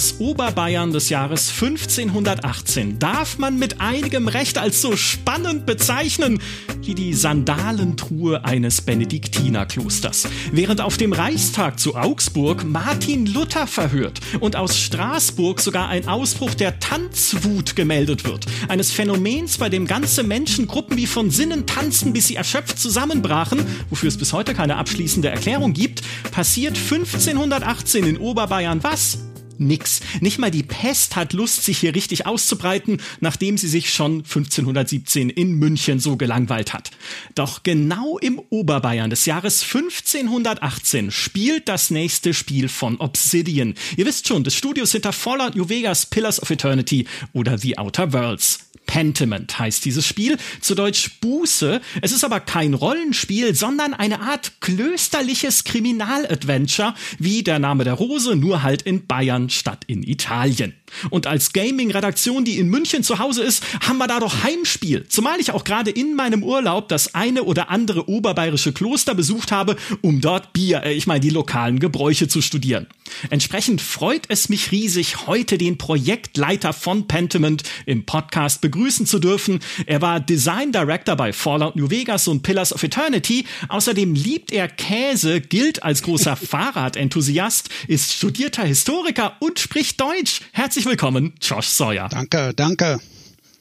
Das Oberbayern des Jahres 1518 darf man mit einigem Recht als so spannend bezeichnen wie die Sandalentruhe eines Benediktinerklosters. Während auf dem Reichstag zu Augsburg Martin Luther verhört und aus Straßburg sogar ein Ausbruch der Tanzwut gemeldet wird, eines Phänomens, bei dem ganze Menschengruppen wie von Sinnen tanzten, bis sie erschöpft zusammenbrachen, wofür es bis heute keine abschließende Erklärung gibt, passiert 1518 in Oberbayern was? Nix. Nicht mal die Pest hat Lust, sich hier richtig auszubreiten, nachdem sie sich schon 1517 in München so gelangweilt hat. Doch genau im Oberbayern des Jahres 1518 spielt das nächste Spiel von Obsidian. Ihr wisst schon, des Studios hinter Fallout New Vegas, Pillars of Eternity oder The Outer Worlds. Pentiment heißt dieses Spiel, zu Deutsch Buße. Es ist aber kein Rollenspiel, sondern eine Art klösterliches Kriminaladventure, wie der Name der Rose, nur halt in Bayern statt in Italien. Und als Gaming-Redaktion, die in München zu Hause ist, haben wir da doch Heimspiel. Zumal ich auch gerade in meinem Urlaub das eine oder andere oberbayerische Kloster besucht habe, um dort Bier, äh, ich meine die lokalen Gebräuche zu studieren. Entsprechend freut es mich riesig, heute den Projektleiter von Pentiment im Podcast begrüßen zu dürfen. Er war Design Director bei Fallout New Vegas und Pillars of Eternity. Außerdem liebt er Käse, gilt als großer Fahrradenthusiast, ist studierter Historiker und spricht Deutsch. Herzlich Herzlich willkommen, Josh Sawyer. Danke, danke.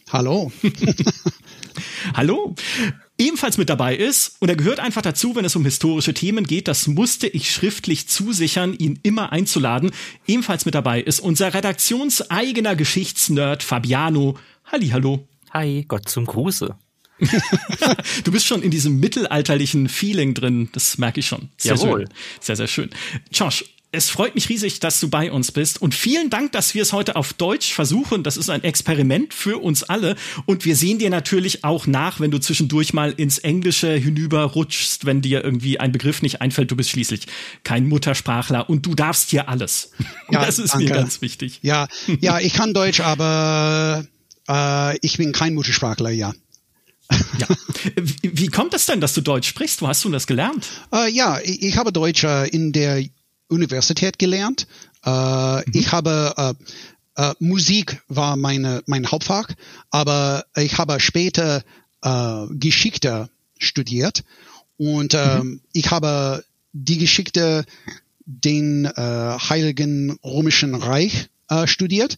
Hallo. Hallo. Ebenfalls mit dabei ist, und er gehört einfach dazu, wenn es um historische Themen geht, das musste ich schriftlich zusichern, ihn immer einzuladen. Ebenfalls mit dabei ist unser redaktionseigener Geschichtsnerd Fabiano. Hallo. Hi, Gott zum Gruße. du bist schon in diesem mittelalterlichen Feeling drin, das merke ich schon. Sehr Jawohl. Schön. Sehr, sehr schön. Josh, es freut mich riesig, dass du bei uns bist. Und vielen Dank, dass wir es heute auf Deutsch versuchen. Das ist ein Experiment für uns alle. Und wir sehen dir natürlich auch nach, wenn du zwischendurch mal ins Englische hinüberrutschst, wenn dir irgendwie ein Begriff nicht einfällt. Du bist schließlich kein Muttersprachler und du darfst hier alles. Ja, das ist danke. mir ganz wichtig. Ja, ja, ich kann Deutsch, aber äh, ich bin kein Muttersprachler, ja. ja. Wie kommt es denn, dass du Deutsch sprichst? Wo hast du das gelernt? Äh, ja, ich, ich habe Deutsch äh, in der Universität gelernt. Äh, mhm. Ich habe äh, äh, Musik war meine mein Hauptfach, aber ich habe später äh, Geschichte studiert und äh, mhm. ich habe die Geschichte den äh, Heiligen Römischen Reich äh, studiert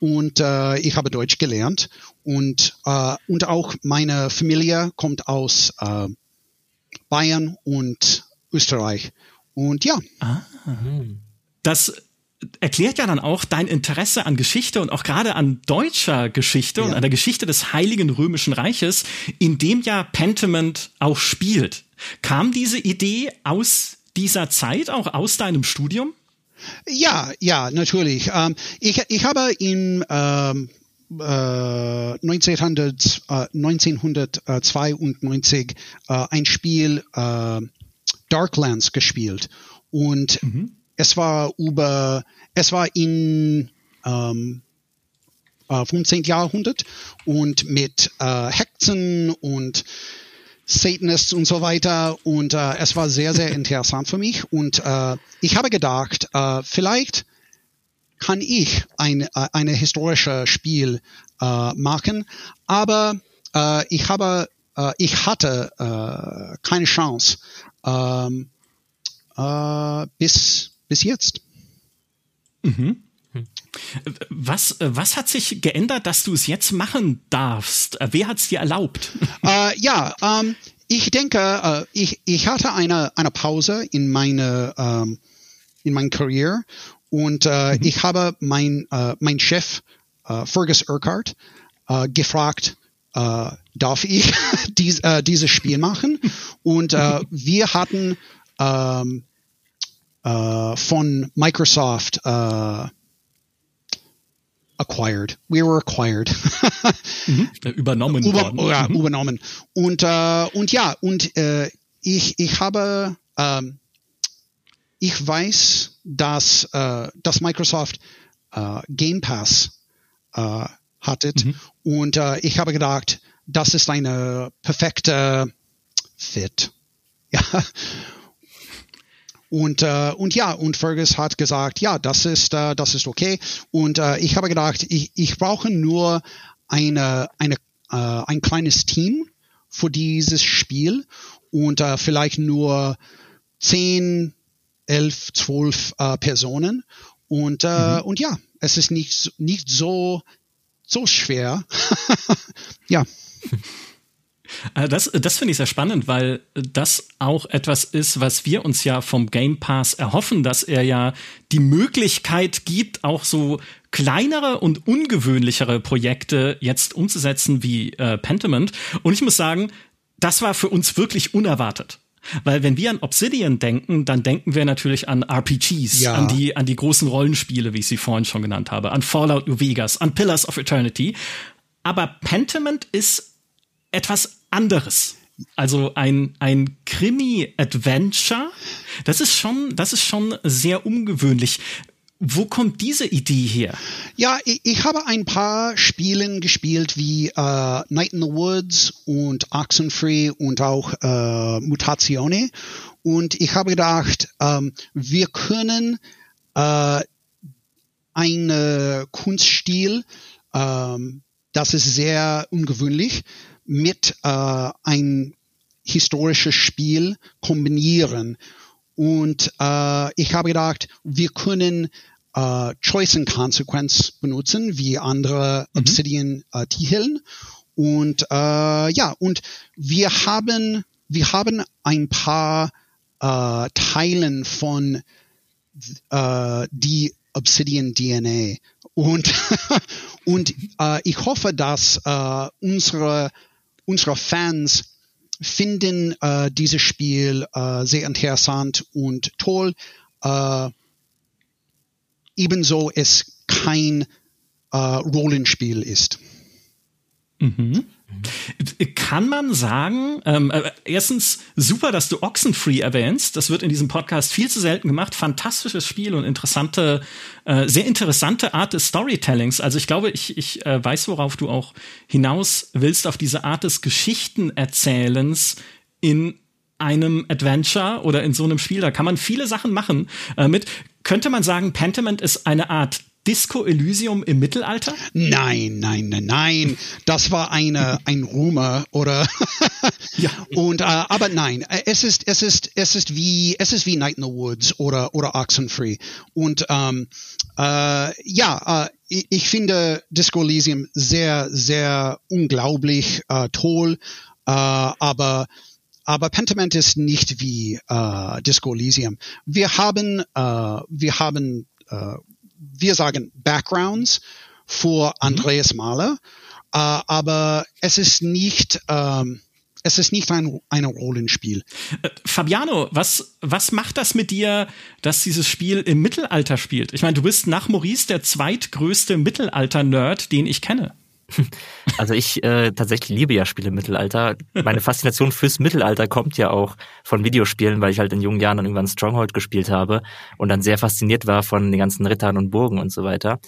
und äh, ich habe Deutsch gelernt und äh, und auch meine Familie kommt aus äh, Bayern und Österreich und ja. Ah. Das erklärt ja dann auch dein Interesse an Geschichte und auch gerade an deutscher Geschichte ja. und an der Geschichte des Heiligen Römischen Reiches, in dem ja Pentiment auch spielt. Kam diese Idee aus dieser Zeit, auch aus deinem Studium? Ja, ja, natürlich. Ähm, ich, ich habe in ähm, äh, 1900, äh, 1992 äh, ein Spiel äh, Darklands gespielt und mhm. es war über, es war in ähm, äh, 15. Jahrhundert und mit äh, Hexen und Satanists und so weiter und äh, es war sehr, sehr interessant für mich und äh, ich habe gedacht, äh, vielleicht kann ich ein äh, eine historische Spiel äh, machen, aber äh, ich habe äh, ich hatte äh, keine Chance. Ähm, äh, bis, bis jetzt. Mhm. Was, was hat sich geändert, dass du es jetzt machen darfst? Wer hat es dir erlaubt? Äh, ja, ähm, ich denke, äh, ich, ich hatte eine, eine Pause in meine ähm, in meinem Career und äh, mhm. ich habe mein äh, mein Chef äh, Fergus Urquhart äh, gefragt, äh, darf ich dies, äh, dieses Spiel machen? Und äh, wir hatten ähm, äh, von Microsoft äh, acquired. We were acquired. mhm. Übernommen Über, worden. Ja, mhm. übernommen. Und, äh, und ja, und äh, ich, ich habe, ähm, ich weiß, dass, äh, dass Microsoft äh, Game Pass äh, hattet. Mhm. Und äh, ich habe gedacht, das ist eine perfekte Fit. Ja. Und, äh, und ja, und Fergus hat gesagt, ja, das ist, äh, das ist okay. Und äh, ich habe gedacht, ich, ich brauche nur eine, eine, äh, ein kleines Team für dieses Spiel und äh, vielleicht nur zehn, elf, zwölf äh, Personen. Und, äh, mhm. und ja, es ist nicht, nicht so, so schwer. ja. Äh, das, das finde ich sehr spannend, weil das auch etwas ist, was wir uns ja vom Game Pass erhoffen, dass er ja die Möglichkeit gibt, auch so kleinere und ungewöhnlichere Projekte jetzt umzusetzen wie äh, Pentiment. Und ich muss sagen, das war für uns wirklich unerwartet. Weil wenn wir an Obsidian denken, dann denken wir natürlich an RPGs, ja. an die an die großen Rollenspiele, wie ich sie vorhin schon genannt habe, an Fallout New Vegas, an Pillars of Eternity. Aber Pentiment ist etwas anderes. Also ein, ein Krimi-Adventure. Das ist schon, das ist schon sehr ungewöhnlich. Wo kommt diese Idee her? Ja, ich, ich habe ein paar Spielen gespielt wie äh, Night in the Woods und Oxenfree und auch äh, Mutatione. Und ich habe gedacht, ähm, wir können äh, einen Kunststil, ähm, das ist sehr ungewöhnlich, mit äh, ein historisches Spiel kombinieren. Und äh, ich habe gedacht, wir können äh, Choice and Consequence benutzen, wie andere mhm. Obsidian-Titeln. Äh, und äh, ja, und wir haben, wir haben ein paar äh, Teilen von äh, die Obsidian DNA. Und, und äh, ich hoffe, dass äh, unsere, unsere Fans finden äh, dieses Spiel äh, sehr interessant und toll. Äh, ebenso es kein äh, Rollenspiel ist. Mhm. Kann man sagen, ähm, äh, erstens super, dass du Oxenfree erwähnst. Das wird in diesem Podcast viel zu selten gemacht. Fantastisches Spiel und interessante, äh, sehr interessante Art des Storytellings. Also ich glaube, ich, ich äh, weiß, worauf du auch hinaus willst, auf diese Art des Geschichtenerzählens in einem Adventure oder in so einem Spiel. Da kann man viele Sachen machen äh, mit. Könnte man sagen, Pentiment ist eine Art Disco Elysium im Mittelalter? Nein, nein, nein, nein. Das war eine ein Rumor oder ja. Und äh, aber nein, es ist es ist es ist wie es ist wie Night in the Woods oder oder Oxenfree und ähm, äh, ja, äh, ich finde Disco Elysium sehr sehr unglaublich äh, toll, äh, aber aber Pentiment ist nicht wie äh, Disco Elysium. Wir haben, äh, wir haben, äh, wir sagen Backgrounds für mhm. Andreas Mahler, äh, aber es ist nicht, ähm, es ist nicht ein, ein Rollenspiel. Äh, Fabiano, was, was macht das mit dir, dass dieses Spiel im Mittelalter spielt? Ich meine, du bist nach Maurice der zweitgrößte Mittelalter-Nerd, den ich kenne. Also ich äh, tatsächlich liebe ja Spiele im Mittelalter. Meine Faszination fürs Mittelalter kommt ja auch von Videospielen, weil ich halt in jungen Jahren dann irgendwann Stronghold gespielt habe und dann sehr fasziniert war von den ganzen Rittern und Burgen und so weiter.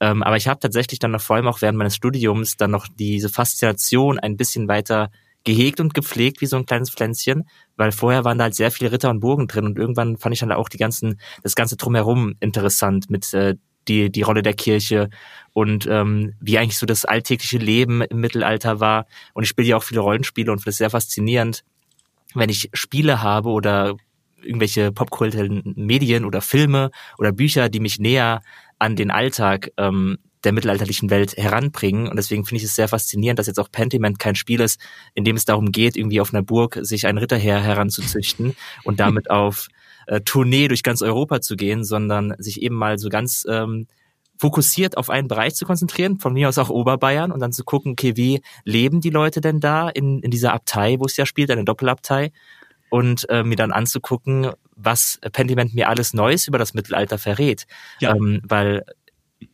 Ähm, aber ich habe tatsächlich dann noch vor allem auch während meines Studiums dann noch diese Faszination ein bisschen weiter gehegt und gepflegt wie so ein kleines Pflänzchen, weil vorher waren da halt sehr viele Ritter und Burgen drin und irgendwann fand ich dann auch die ganzen, das ganze drumherum interessant mit äh, die, die Rolle der Kirche und ähm, wie eigentlich so das alltägliche Leben im Mittelalter war. Und ich spiele ja auch viele Rollenspiele und finde es sehr faszinierend, wenn ich Spiele habe oder irgendwelche popkulturellen Medien oder Filme oder Bücher, die mich näher an den Alltag ähm, der mittelalterlichen Welt heranbringen. Und deswegen finde ich es sehr faszinierend, dass jetzt auch Pentiment kein Spiel ist, in dem es darum geht, irgendwie auf einer Burg sich ein Ritterheer heranzuzüchten und damit auf äh, Tournee durch ganz Europa zu gehen, sondern sich eben mal so ganz ähm, fokussiert auf einen Bereich zu konzentrieren, von mir aus auch Oberbayern und dann zu gucken, okay, wie leben die Leute denn da in, in dieser Abtei, wo es ja spielt, eine Doppelabtei und äh, mir dann anzugucken, was Pentiment mir alles Neues über das Mittelalter verrät. Ja. Ähm, weil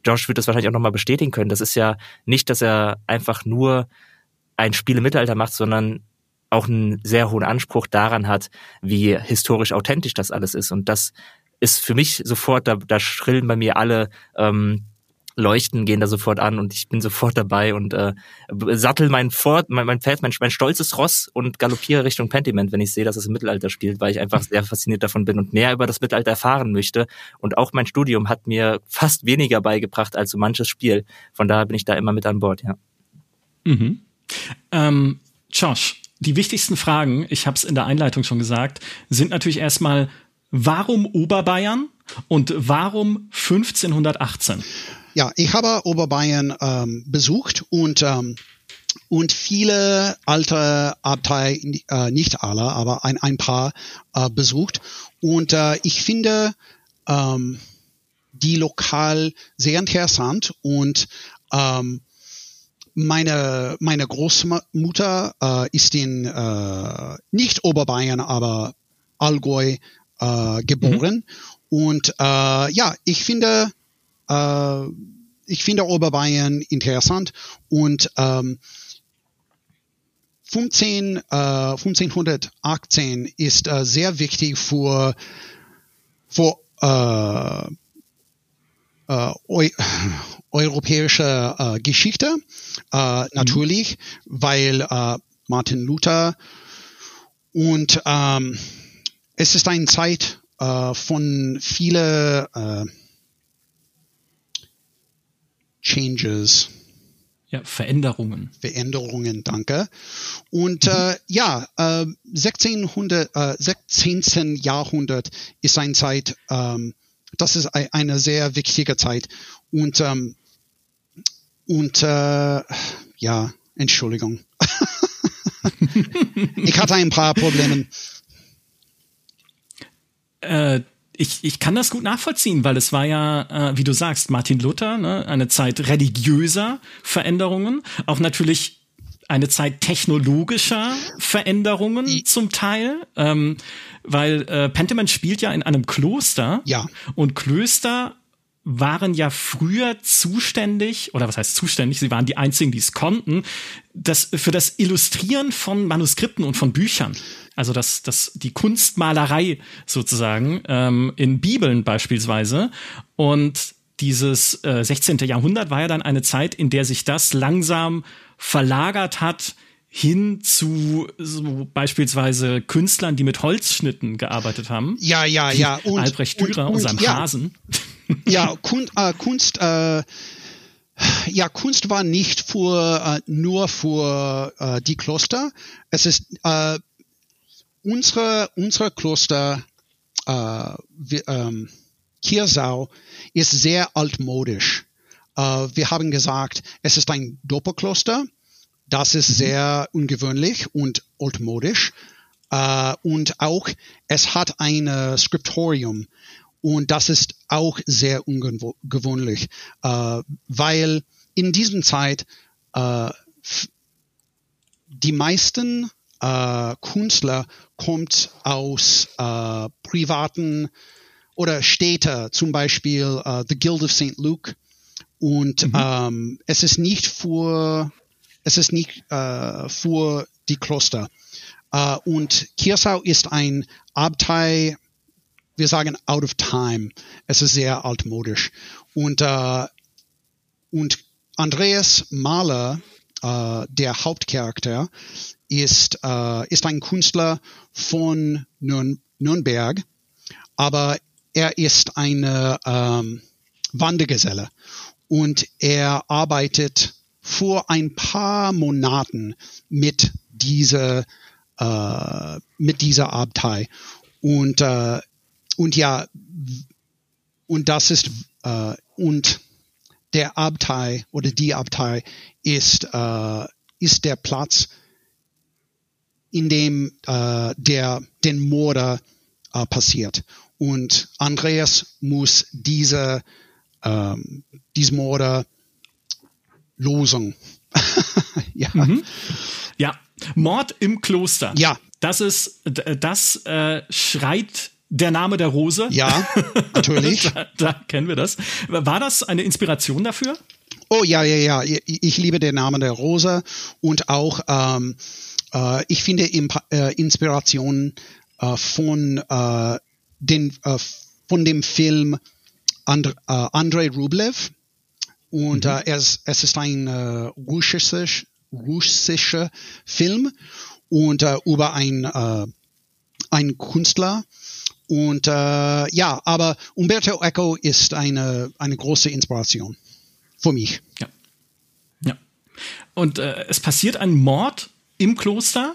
Josh wird das wahrscheinlich auch nochmal bestätigen können. Das ist ja nicht, dass er einfach nur ein Spiel im Mittelalter macht, sondern auch einen sehr hohen Anspruch daran hat, wie historisch authentisch das alles ist. Und das ist für mich sofort, da, da schrillen bei mir alle ähm, Leuchten gehen da sofort an und ich bin sofort dabei und äh, sattel mein Fort, mein, mein Pferd, mein, mein stolzes Ross und galoppiere Richtung Pentiment, wenn ich sehe, dass es im Mittelalter spielt, weil ich einfach sehr fasziniert davon bin und mehr über das Mittelalter erfahren möchte. Und auch mein Studium hat mir fast weniger beigebracht als so manches Spiel. Von daher bin ich da immer mit an Bord, ja. Mhm. Ähm, Josh, die wichtigsten Fragen, ich habe es in der Einleitung schon gesagt, sind natürlich erstmal, warum Oberbayern und warum 1518? Ja, ich habe Oberbayern ähm, besucht und ähm, und viele alte Abtei, äh, nicht alle, aber ein, ein paar äh, besucht. Und äh, ich finde ähm, die lokal sehr interessant und ähm, meine, meine Großmutter äh, ist in äh, nicht Oberbayern, aber Allgäu äh, geboren. Mhm. Und äh, ja, ich finde äh, ich finde Oberbayern interessant und ähm, 15, äh, 1518 ist äh, sehr wichtig für, für äh, eu europäische äh, Geschichte, äh, mhm. natürlich, weil äh, Martin Luther und ähm, es ist eine Zeit äh, von viele äh, Changes. Ja, Veränderungen. Veränderungen, danke. Und äh, ja, äh, 1600, äh, 16. Jahrhundert ist eine Zeit, ähm, das ist eine sehr wichtige Zeit. Und, ähm, und äh, ja, Entschuldigung. ich hatte ein paar Probleme. Äh, ich, ich kann das gut nachvollziehen, weil es war ja, äh, wie du sagst, Martin Luther, ne, eine Zeit religiöser Veränderungen, auch natürlich eine Zeit technologischer Veränderungen zum Teil, ähm, weil äh, Pentiment spielt ja in einem Kloster ja. und Klöster waren ja früher zuständig, oder was heißt zuständig, sie waren die einzigen, die es konnten, das, für das Illustrieren von Manuskripten und von Büchern. Also das, das, die Kunstmalerei sozusagen, ähm, in Bibeln beispielsweise. Und dieses äh, 16. Jahrhundert war ja dann eine Zeit, in der sich das langsam verlagert hat hin zu so beispielsweise Künstlern, die mit Holzschnitten gearbeitet haben. Ja, ja, ja. Und, Albrecht Dürer, und, und, unserem ja. Hasen. Ja, Kun äh, Kunst, äh, ja, Kunst war nicht für, äh, nur für äh, die Kloster. Es ist äh, unsere, unsere Kloster, äh, wir, ähm, Kiersau ist sehr altmodisch. Äh, wir haben gesagt, es ist ein Doppelkloster. Das ist mhm. sehr ungewöhnlich und altmodisch. Äh, und auch, es hat ein Skriptorium. Und das ist auch sehr ungewöhnlich, äh, weil in diesem Zeit äh, die meisten äh, Künstler kommt aus äh, privaten oder Städte, zum Beispiel äh, The Guild of St. Luke. Und mhm. ähm, es ist nicht für es ist nicht äh, für die Kloster. Äh, und Kirsau ist ein Abtei, wir sagen out of time. Es ist sehr altmodisch. Und, äh, und Andreas Mahler, äh, der Hauptcharakter, ist, äh, ist ein Künstler von Nürn Nürnberg, aber er ist eine ähm, Wandergeselle und er arbeitet vor ein paar Monaten mit dieser äh, mit dieser Abtei. Und äh, und ja und das ist äh, und der Abtei oder die Abtei ist äh, ist der Platz in dem äh, der den Morde äh, passiert. Und Andreas muss diese ähm, diese Morde Losung. ja. Mhm. Ja, Mord im Kloster. Ja. Das ist, das äh, schreit der Name der Rose. Ja, natürlich. da, da, kennen wir das. War das eine Inspiration dafür? Oh ja, ja, ja. Ich liebe den Namen der Rose und auch ähm, äh, ich finde Imp äh, Inspiration äh, von äh, den äh, von dem Film And äh, Andrei Rublev Und mhm. äh, es, es ist ein äh, russischer, russischer Film und äh, über ein, äh, ein Künstler. Und ja, aber Umberto Eco ist eine, eine große Inspiration für mich. Ja. Ja. Und es passiert ein Mord im Kloster.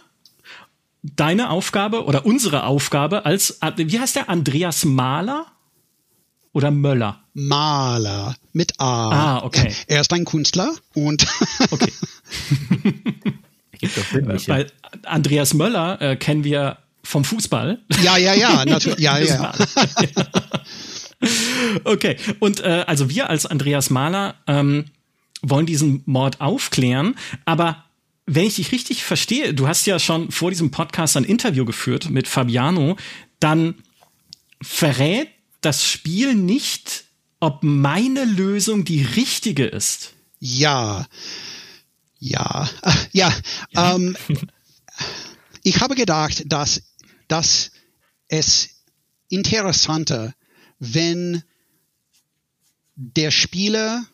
Deine Aufgabe oder unsere Aufgabe als, wie heißt der, Andreas Mahler oder Möller? Mahler mit A. Ah, okay. Er ist ein Künstler und okay. Bei Andreas Möller äh, kennen wir vom Fußball. Ja, ja, ja, natürlich. Ja, ja. okay, und äh, also wir als Andreas Mahler ähm, wollen diesen Mord aufklären, aber wenn ich dich richtig verstehe, du hast ja schon vor diesem Podcast ein Interview geführt mit Fabiano, dann verrät das Spiel nicht, ob meine Lösung die richtige ist. Ja. Ja. Ja. ja. Ähm, ich habe gedacht, dass, dass es interessanter, wenn der Spieler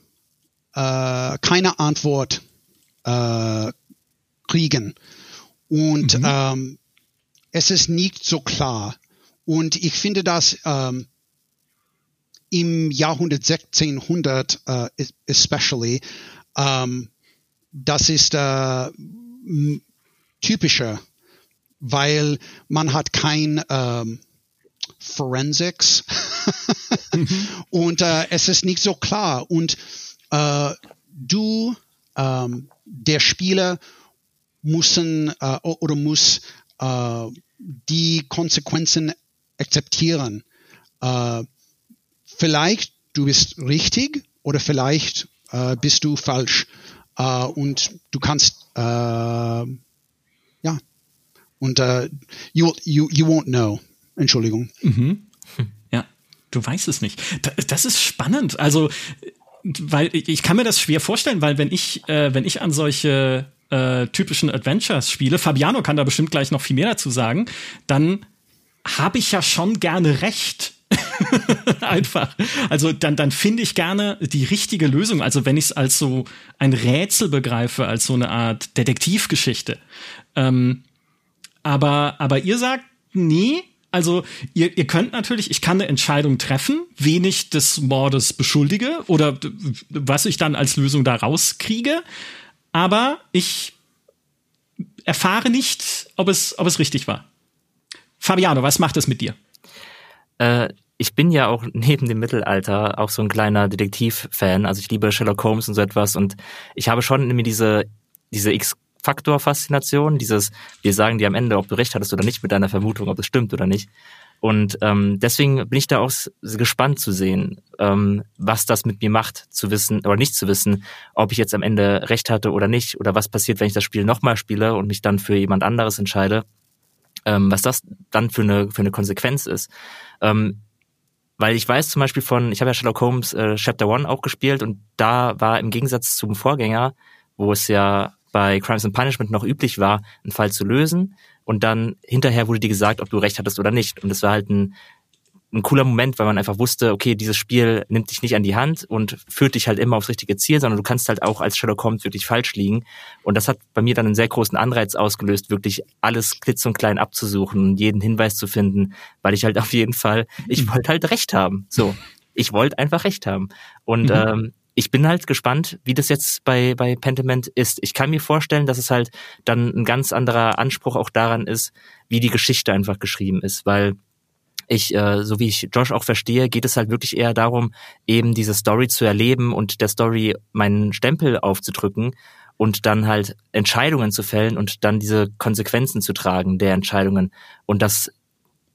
äh, keine Antwort äh, kriegen. Und mhm. ähm, es ist nicht so klar. Und ich finde das ähm, im Jahrhundert 1600 uh, especially, ähm, das ist äh, typischer, weil man hat kein ähm, Forensics mhm. und äh, es ist nicht so klar und äh, du, ähm, der Spieler, müssen äh, oder muss äh, die Konsequenzen akzeptieren. Äh, vielleicht du bist richtig oder vielleicht äh, bist du falsch. Äh, und du kannst, äh, ja, und äh, you, you, you won't know. Entschuldigung. Mhm. Ja, du weißt es nicht. Das ist spannend. Also, weil ich kann mir das schwer vorstellen, weil wenn ich, äh, wenn ich an solche äh, typischen Adventures spiele, Fabiano kann da bestimmt gleich noch viel mehr dazu sagen, dann habe ich ja schon gerne recht. Einfach. Also dann, dann finde ich gerne die richtige Lösung. Also wenn ich es als so ein Rätsel begreife, als so eine Art Detektivgeschichte. Ähm, aber, aber ihr sagt, nee, also ihr, ihr könnt natürlich, ich kann eine Entscheidung treffen, wen ich des Mordes beschuldige oder was ich dann als Lösung da rauskriege, aber ich erfahre nicht, ob es, ob es richtig war. Fabiano, was macht es mit dir? Äh, ich bin ja auch neben dem Mittelalter auch so ein kleiner Detektiv-Fan. Also ich liebe Sherlock Holmes und so etwas und ich habe schon mir diese, diese X-Faktor-Faszination, dieses, wir sagen dir am Ende, ob du recht hattest oder nicht mit deiner Vermutung, ob es stimmt oder nicht. Und ähm, deswegen bin ich da auch gespannt zu sehen, ähm, was das mit mir macht, zu wissen oder nicht zu wissen, ob ich jetzt am Ende recht hatte oder nicht, oder was passiert, wenn ich das Spiel nochmal spiele und mich dann für jemand anderes entscheide ähm, was das dann für eine, für eine Konsequenz ist. Ähm, weil ich weiß zum Beispiel von, ich habe ja Sherlock Holmes äh, Chapter One auch gespielt und da war im Gegensatz zum Vorgänger, wo es ja bei Crimes and Punishment noch üblich war, einen Fall zu lösen und dann hinterher wurde dir gesagt, ob du recht hattest oder nicht. Und es war halt ein ein cooler Moment, weil man einfach wusste, okay, dieses Spiel nimmt dich nicht an die Hand und führt dich halt immer aufs richtige Ziel, sondern du kannst halt auch als Sherlock Holmes wirklich falsch liegen. Und das hat bei mir dann einen sehr großen Anreiz ausgelöst, wirklich alles klitz und klein abzusuchen und jeden Hinweis zu finden, weil ich halt auf jeden Fall, ich mhm. wollte halt recht haben. So, ich wollte einfach recht haben. Und mhm. ähm, ich bin halt gespannt, wie das jetzt bei, bei Pentiment ist. Ich kann mir vorstellen, dass es halt dann ein ganz anderer Anspruch auch daran ist, wie die Geschichte einfach geschrieben ist, weil ich, äh, so wie ich Josh auch verstehe, geht es halt wirklich eher darum, eben diese Story zu erleben und der Story meinen Stempel aufzudrücken und dann halt Entscheidungen zu fällen und dann diese Konsequenzen zu tragen der Entscheidungen. Und das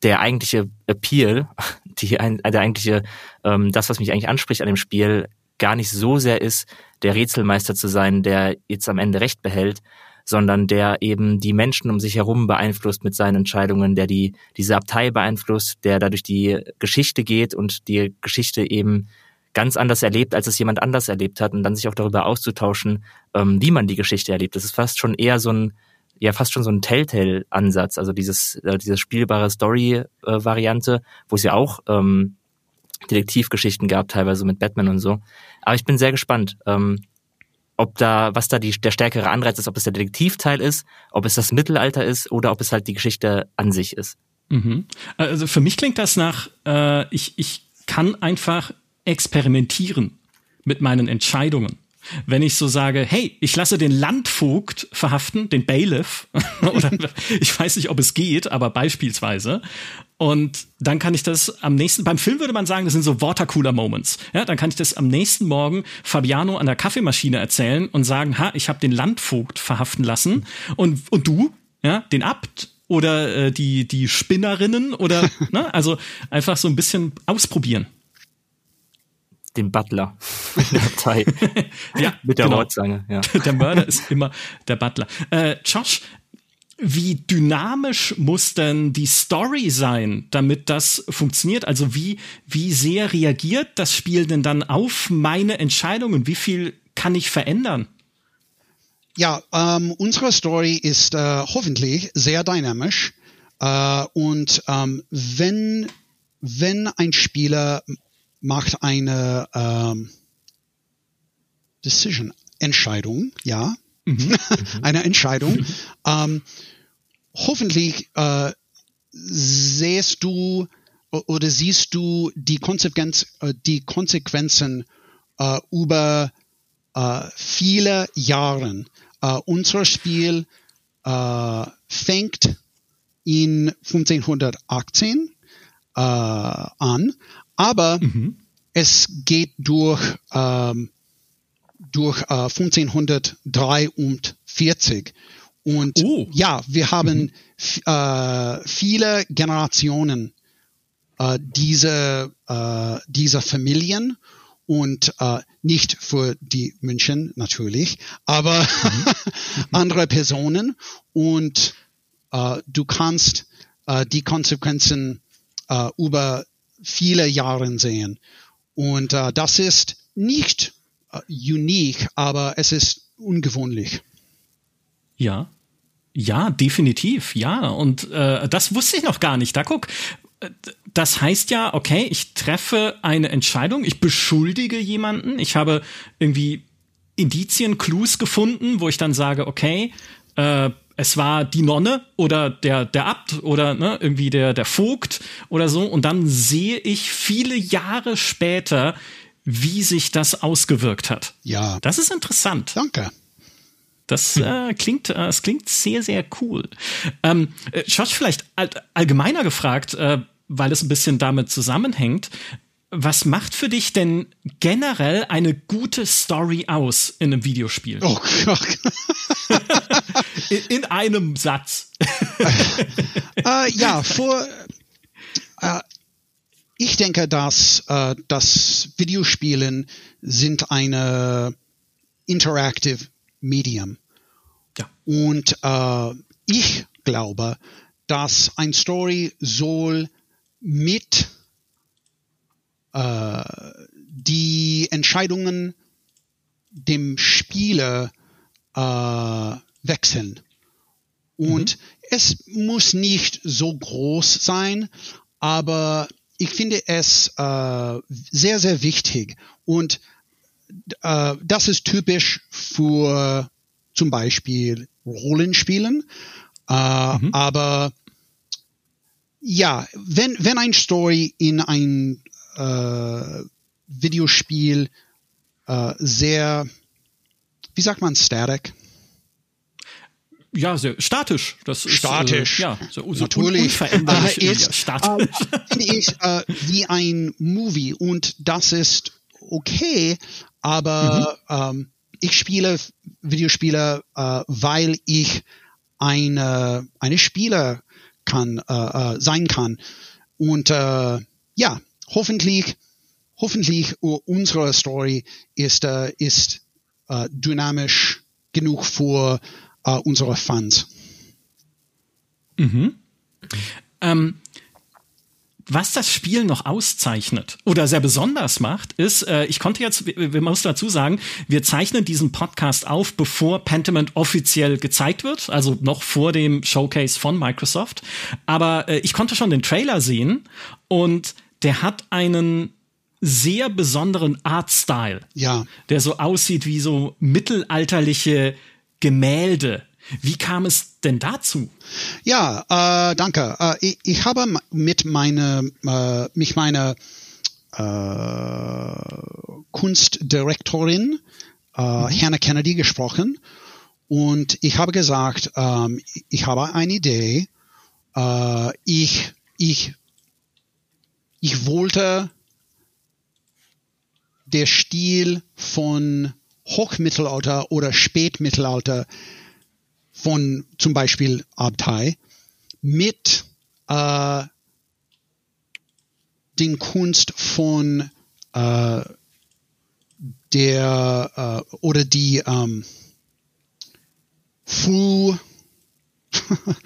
der eigentliche Appeal, die, der eigentliche, ähm, das, was mich eigentlich anspricht an dem Spiel, gar nicht so sehr ist, der Rätselmeister zu sein, der jetzt am Ende Recht behält, sondern der eben die Menschen um sich herum beeinflusst mit seinen Entscheidungen, der die diese Abtei beeinflusst, der dadurch die Geschichte geht und die Geschichte eben ganz anders erlebt, als es jemand anders erlebt hat und dann sich auch darüber auszutauschen, ähm, wie man die Geschichte erlebt. Das ist fast schon eher so ein ja fast schon so ein Telltale-Ansatz, also dieses äh, diese spielbare Story-Variante, wo es ja auch ähm, Detektivgeschichten gab, teilweise mit Batman und so. Aber ich bin sehr gespannt, ähm, ob da, was da die, der stärkere Anreiz ist, ob es der Detektivteil ist, ob es das Mittelalter ist oder ob es halt die Geschichte an sich ist. Mhm. Also für mich klingt das nach, äh, ich, ich kann einfach experimentieren mit meinen Entscheidungen. Wenn ich so sage, hey, ich lasse den Landvogt verhaften, den Bailiff, oder ich weiß nicht, ob es geht, aber beispielsweise. Und dann kann ich das am nächsten, beim Film würde man sagen, das sind so Watercooler Moments. Ja, dann kann ich das am nächsten Morgen Fabiano an der Kaffeemaschine erzählen und sagen, ha, ich habe den Landvogt verhaften lassen. Und, und du, ja, den Abt oder äh, die, die Spinnerinnen oder, ne, also einfach so ein bisschen ausprobieren den Butler in der Abtei. ja, mit der genau. Ja. Der Mörder ist immer der Butler. Äh, Josh, wie dynamisch muss denn die Story sein, damit das funktioniert? Also wie, wie sehr reagiert das Spiel denn dann auf meine Entscheidungen? Wie viel kann ich verändern? Ja, ähm, unsere Story ist äh, hoffentlich sehr dynamisch. Äh, und ähm, wenn, wenn ein Spieler macht eine ähm, Decision, Entscheidung, ja, mhm. eine Entscheidung. Mhm. Ähm, hoffentlich äh, siehst du oder siehst du die, Konsequenz, äh, die Konsequenzen äh, über äh, viele Jahre. Äh, unser Spiel äh, fängt in 1518 äh, an, aber mhm. es geht durch, ähm, durch äh, 1543. Und oh. ja, wir haben mhm. äh, viele Generationen äh, diese, äh, dieser Familien und äh, nicht für die München natürlich, aber mhm. andere Personen und äh, du kannst äh, die Konsequenzen äh, über viele Jahre sehen. Und äh, das ist nicht äh, unique, aber es ist ungewöhnlich. Ja, ja, definitiv, ja. Und äh, das wusste ich noch gar nicht. Da guck, äh, das heißt ja, okay, ich treffe eine Entscheidung, ich beschuldige jemanden, ich habe irgendwie Indizien, Clues gefunden, wo ich dann sage, okay, äh, es war die Nonne oder der, der Abt oder ne, irgendwie der, der Vogt oder so. Und dann sehe ich viele Jahre später, wie sich das ausgewirkt hat. Ja. Das ist interessant. Danke. Das äh, klingt, äh, es klingt sehr, sehr cool. Ähm, äh, Josh, vielleicht all, allgemeiner gefragt, äh, weil es ein bisschen damit zusammenhängt. Was macht für dich denn generell eine gute Story aus in einem Videospiel? Oh Gott. in, in, einem Satz. uh, ja, vor. Uh, ich denke, dass uh, das Videospielen sind eine interactive Medium. Ja. Und ich glaube, dass ein Story soll mit äh, die Entscheidungen dem Spieler äh, wechseln. Und mhm. es muss nicht so groß sein, aber ich finde es äh, sehr, sehr wichtig. Und äh, das ist typisch für zum Beispiel Rollenspielen. Äh, mhm. Aber ja, wenn, wenn ein Story in ein äh, Videospiel äh, sehr, wie sagt man, static? Ja, sehr statisch. Das statisch. Ist, äh, ja, so, so Natürlich. Äh, ist, statisch. Äh, ich, äh, wie ein Movie und das ist okay, aber mhm. ähm, ich spiele Videospiele, äh, weil ich eine, eine Spieler kann, äh, äh, sein kann. Und äh, ja, hoffentlich, hoffentlich unsere Story ist, äh, ist äh, dynamisch genug für äh, unsere Fans. Mhm. Ähm, was das Spiel noch auszeichnet oder sehr besonders macht, ist, äh, ich konnte jetzt, wir, müssen dazu sagen, wir zeichnen diesen Podcast auf, bevor Pentiment offiziell gezeigt wird, also noch vor dem Showcase von Microsoft. Aber äh, ich konnte schon den Trailer sehen und der hat einen sehr besonderen Artstyle. Ja. Der so aussieht wie so mittelalterliche Gemälde. Wie kam es denn dazu? Ja, äh, danke. Äh, ich, ich, habe mit meiner, äh, mich meiner äh, Kunstdirektorin äh, mhm. Hannah Kennedy gesprochen und ich habe gesagt, ähm, ich habe eine Idee. Äh, ich, ich, ich wollte der Stil von Hochmittelalter oder Spätmittelalter von zum Beispiel Abtei mit äh, den Kunst von äh, der äh, oder die ähm, Früh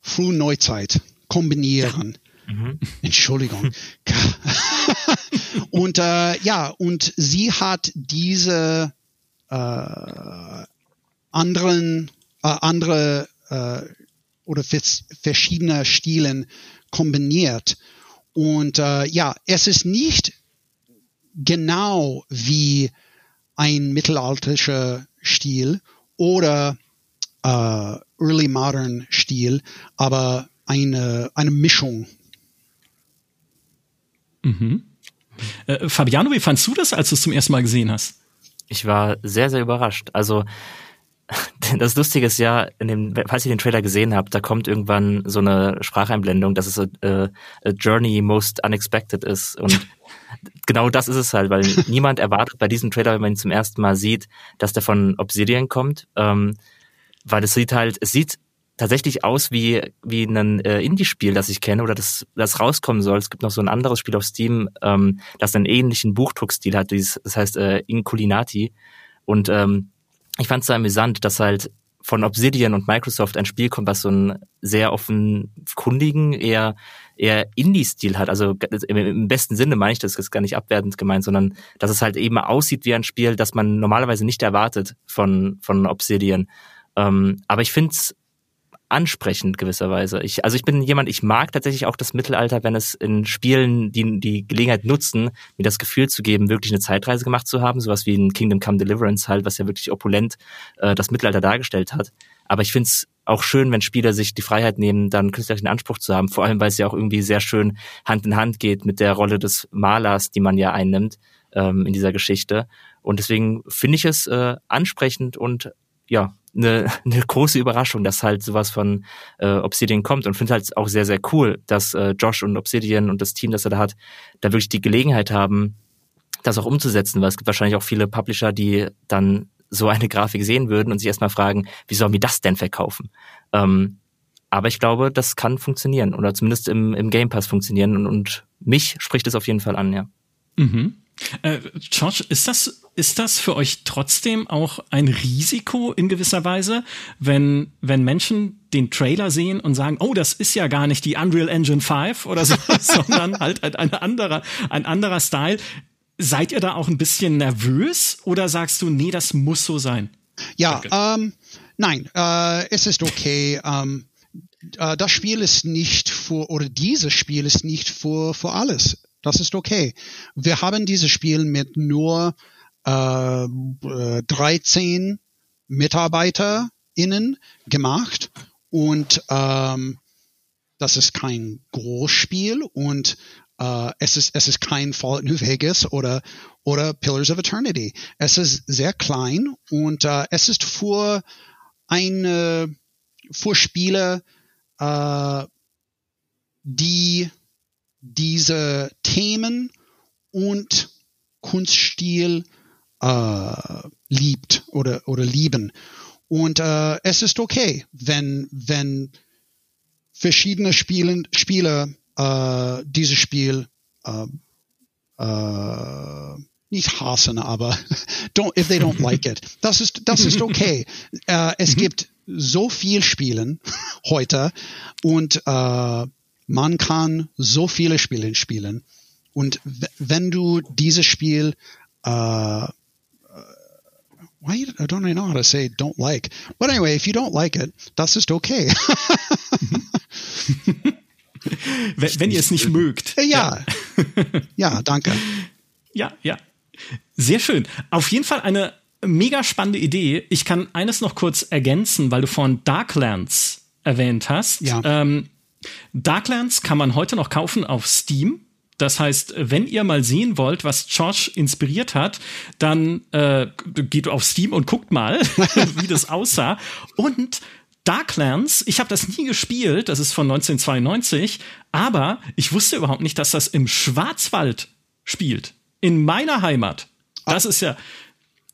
Frühneuzeit kombinieren. Mhm. Entschuldigung. und äh, ja, und sie hat diese äh, anderen äh, andere äh, oder verschiedene Stilen kombiniert. Und äh, ja, es ist nicht genau wie ein mittelalterlicher Stil oder äh, Early Modern Stil, aber eine, eine Mischung. Mhm. Äh, Fabiano, wie fandst du das, als du es zum ersten Mal gesehen hast? Ich war sehr, sehr überrascht. Also das Lustige ist ja, in dem, falls ihr den Trailer gesehen habt, da kommt irgendwann so eine Spracheinblendung, dass es a, a, a Journey Most Unexpected ist. Und genau das ist es halt, weil niemand erwartet bei diesem Trailer, wenn man ihn zum ersten Mal sieht, dass der von Obsidian kommt. Ähm, weil es sieht halt, es sieht tatsächlich aus wie, wie ein äh, Indie-Spiel, das ich kenne oder das, das rauskommen soll. Es gibt noch so ein anderes Spiel auf Steam, ähm, das einen ähnlichen Buchdruckstil hat, dieses, das heißt äh, Inculinati. Und ähm, ich fand es so amüsant, dass halt von Obsidian und Microsoft ein Spiel kommt, was so einen sehr offenkundigen, eher eher Indie-Stil hat. Also im besten Sinne meine ich das ist gar nicht abwertend gemeint, sondern dass es halt eben aussieht wie ein Spiel, das man normalerweise nicht erwartet von von Obsidian. Ähm, aber ich finde es ansprechend gewisserweise. Ich, also ich bin jemand, ich mag tatsächlich auch das Mittelalter, wenn es in Spielen die die Gelegenheit nutzen, mir das Gefühl zu geben, wirklich eine Zeitreise gemacht zu haben, sowas wie in Kingdom Come Deliverance halt, was ja wirklich opulent äh, das Mittelalter dargestellt hat. Aber ich finde es auch schön, wenn Spieler sich die Freiheit nehmen, dann künstlerischen Anspruch zu haben, vor allem weil es ja auch irgendwie sehr schön Hand in Hand geht mit der Rolle des Malers, die man ja einnimmt ähm, in dieser Geschichte. Und deswegen finde ich es äh, ansprechend und ja, eine, eine große Überraschung, dass halt sowas von äh, Obsidian kommt und finde halt auch sehr, sehr cool, dass äh, Josh und Obsidian und das Team, das er da hat, da wirklich die Gelegenheit haben, das auch umzusetzen, weil es gibt wahrscheinlich auch viele Publisher, die dann so eine Grafik sehen würden und sich erstmal fragen, wie sollen wir das denn verkaufen? Ähm, aber ich glaube, das kann funktionieren oder zumindest im, im Game Pass funktionieren und, und mich spricht es auf jeden Fall an, ja. Mhm. Äh, George, ist das, ist das für euch trotzdem auch ein Risiko in gewisser Weise, wenn, wenn Menschen den Trailer sehen und sagen, oh, das ist ja gar nicht die Unreal Engine 5 oder so, sondern halt, halt ein anderer, ein anderer Style. Seid ihr da auch ein bisschen nervös oder sagst du, nee, das muss so sein? Ja, ähm, nein, äh, es ist okay. ähm, äh, das Spiel ist nicht für, oder dieses Spiel ist nicht für, für alles. Das ist okay. Wir haben dieses Spiel mit nur äh, 13 MitarbeiterInnen gemacht und ähm, das ist kein Großspiel und äh, es ist es ist kein Fallout New Vegas oder oder Pillars of Eternity. Es ist sehr klein und äh, es ist für eine für Spiele, äh, die diese Themen und Kunststil äh, liebt oder, oder lieben. Und äh, es ist okay, wenn, wenn verschiedene Spielen, Spieler äh, dieses Spiel äh, äh, nicht hassen, aber don't, if they don't like it. Das ist, das ist okay. äh, es mhm. gibt so viel Spielen heute und äh, man kann so viele Spiele spielen. Und wenn du dieses Spiel, uh, why I don't know how to say don't like. But anyway, if you don't like it, das ist okay. wenn, wenn ihr es nicht mögt. Ja, ja, ja danke. Ja, ja. Sehr schön. Auf jeden Fall eine mega spannende Idee. Ich kann eines noch kurz ergänzen, weil du von Darklands erwähnt hast. Ja. Ähm, Darklands kann man heute noch kaufen auf Steam. Das heißt, wenn ihr mal sehen wollt, was Josh inspiriert hat, dann äh, geht auf Steam und guckt mal, wie das aussah. Und Darklands, ich habe das nie gespielt, das ist von 1992, aber ich wusste überhaupt nicht, dass das im Schwarzwald spielt. In meiner Heimat. Das ah. ist ja,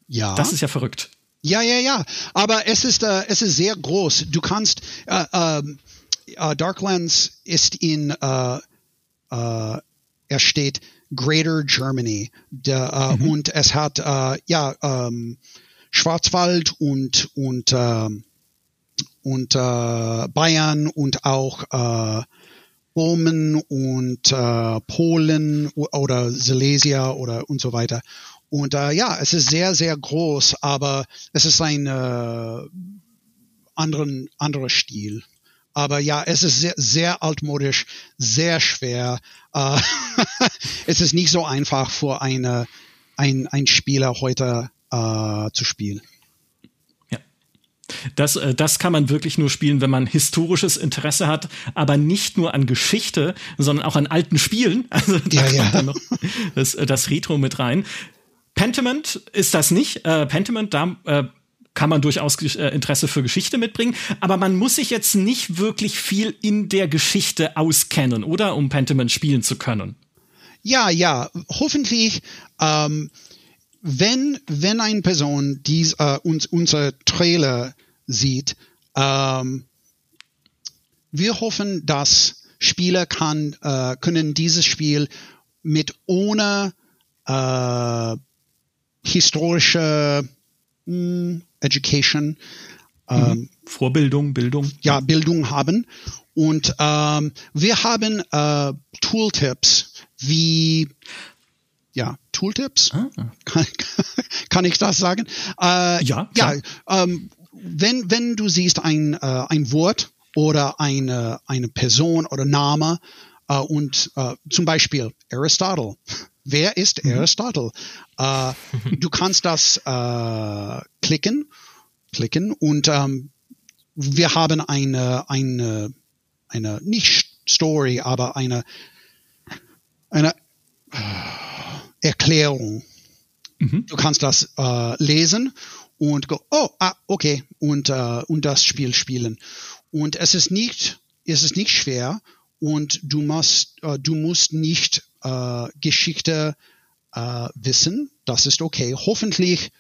ja. Das ist ja verrückt. Ja, ja, ja. Aber es ist, äh, es ist sehr groß. Du kannst, äh, ähm, äh, Darklands ist in, äh, äh, er steht Greater Germany. Der, äh, mhm. Und es hat, äh, ja, ähm, Schwarzwald und, und, äh, und äh, Bayern und auch äh, Böhmen und äh, Polen oder Silesia oder und so weiter. Und äh, ja, es ist sehr, sehr groß, aber es ist ein äh, anderen, anderer Stil. Aber ja, es ist sehr, sehr altmodisch, sehr schwer. Äh, es ist nicht so einfach für eine, ein, ein Spieler heute äh, zu spielen. Das, äh, das kann man wirklich nur spielen, wenn man historisches Interesse hat, aber nicht nur an Geschichte, sondern auch an alten Spielen. Also da ja, kommt dann noch das, äh, das Retro mit rein. Pentiment ist das nicht. Äh, Pentiment, da äh, kann man durchaus äh, Interesse für Geschichte mitbringen, aber man muss sich jetzt nicht wirklich viel in der Geschichte auskennen, oder? Um Pentiment spielen zu können. Ja, ja, hoffentlich, ähm, wenn, wenn eine Person dies, äh, uns, unser Trailer sieht, ähm, wir hoffen, dass Spieler kann, äh, können dieses Spiel mit ohne äh, historische mh, hm, Education. Mhm. Ähm, Vorbildung, Bildung. Ja, Bildung haben. Und ähm, wir haben äh, Tooltips wie ja, Tooltips. Ah. Kann, kann, ich das sagen? Äh, ja. Ja. Ähm, wenn wenn du siehst ein äh, ein Wort oder eine eine Person oder Name äh, und äh, zum Beispiel Aristotle Wer ist mhm. Aristotle? Äh, du kannst das äh, klicken, klicken und ähm, wir haben eine, eine, eine, nicht Story, aber eine, eine äh, Erklärung. Mhm. Du kannst das äh, lesen und go, oh, ah, okay, und, äh, und das Spiel spielen. Und es ist nicht, es ist nicht schwer und du musst, äh, du musst nicht äh, Geschichte äh, wissen. Das ist okay. Hoffentlich,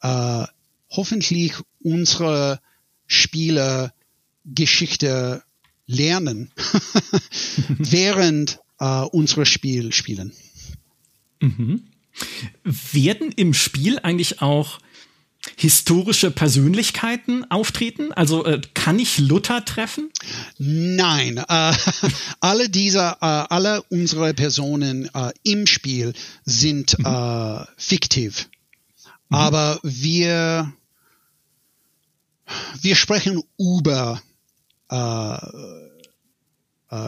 äh, hoffentlich unsere Spieler Geschichte lernen, während äh, unsere Spiel spielen. Mhm. Werden im Spiel eigentlich auch historische Persönlichkeiten auftreten? Also äh, kann ich Luther treffen? Nein, äh, alle dieser, äh, alle unsere Personen äh, im Spiel sind mhm. Äh, fiktiv, mhm. aber wir wir sprechen über äh,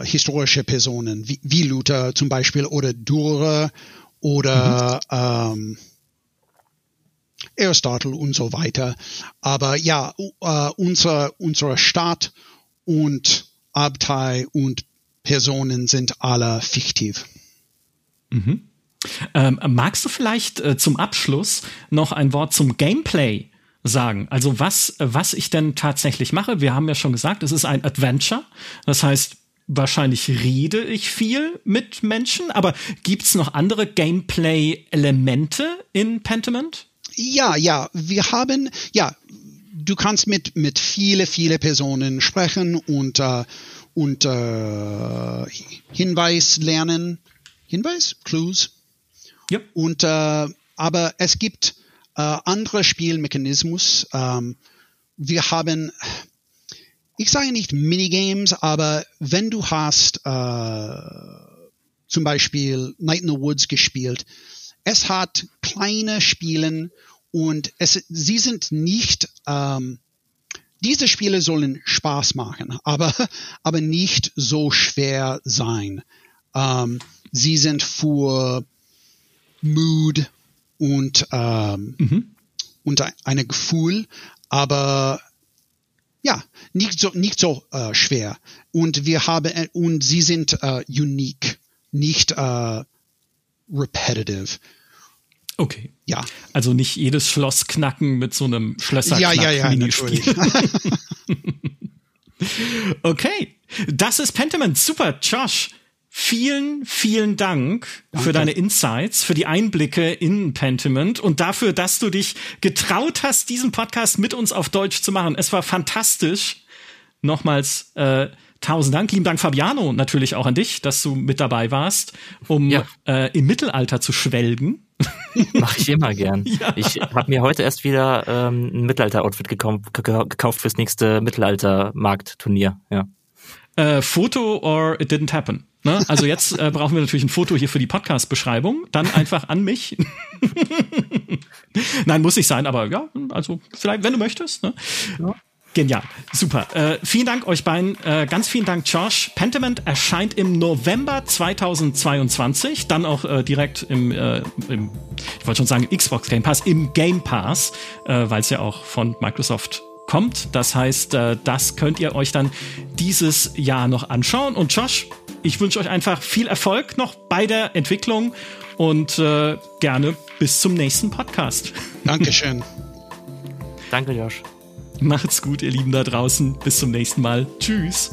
historische Personen wie, wie, Luther zum Beispiel oder Dürer oder mhm. ähm, Aristotle und so weiter. Aber ja, uh, unser, unsere Stadt und Abtei und Personen sind alle fiktiv. Mhm. Ähm, magst du vielleicht äh, zum Abschluss noch ein Wort zum Gameplay sagen? Also was, was ich denn tatsächlich mache? Wir haben ja schon gesagt, es ist ein Adventure. Das heißt, wahrscheinlich rede ich viel mit Menschen, aber gibt's noch andere Gameplay-Elemente in Pentiment? Ja, ja, wir haben, ja, du kannst mit, mit viele, viele Personen sprechen und, äh, und äh, Hinweis lernen. Hinweis? Clues? Ja. Und, äh, aber es gibt äh, andere Spielmechanismus. Ähm, wir haben, ich sage nicht Minigames, aber wenn du hast äh, zum Beispiel Night in the Woods gespielt, es hat kleine Spielen und es, sie sind nicht, ähm, diese Spiele sollen Spaß machen, aber, aber nicht so schwer sein. Ähm, sie sind für Mood und, ähm, mhm. und ein Gefühl, aber ja, nicht so, nicht so äh, schwer. Und wir haben, äh, und sie sind äh, unique, nicht äh, repetitive. Okay. Ja. Also nicht jedes Schloss knacken mit so einem Schlösser ja, ja, ja, Minispiel. okay. Das ist Pentiment. Super, Josh. Vielen, vielen Dank Danke. für deine Insights, für die Einblicke in Pentiment und dafür, dass du dich getraut hast, diesen Podcast mit uns auf Deutsch zu machen. Es war fantastisch. Nochmals äh, tausend Dank. Lieben Dank, Fabiano, natürlich auch an dich, dass du mit dabei warst, um ja. äh, im Mittelalter zu schwelgen. Mache ich immer gern. Ja. Ich habe mir heute erst wieder ähm, ein Mittelalter-Outfit gekauft fürs nächste Mittelalter-Marktturnier. Ja. Äh, Foto or it didn't happen. Ne? Also jetzt äh, brauchen wir natürlich ein Foto hier für die Podcast-Beschreibung. Dann einfach an mich. Nein, muss nicht sein, aber ja, also vielleicht, wenn du möchtest. Ne? Ja. Genial, super. Äh, vielen Dank euch beiden. Äh, ganz vielen Dank, Josh. Pentiment erscheint im November 2022, dann auch äh, direkt im, äh, im, ich wollte schon sagen, Xbox Game Pass, im Game Pass, äh, weil es ja auch von Microsoft kommt. Das heißt, äh, das könnt ihr euch dann dieses Jahr noch anschauen. Und Josh, ich wünsche euch einfach viel Erfolg noch bei der Entwicklung und äh, gerne bis zum nächsten Podcast. Dankeschön. Danke, Josh. Macht's gut, ihr Lieben da draußen. Bis zum nächsten Mal. Tschüss.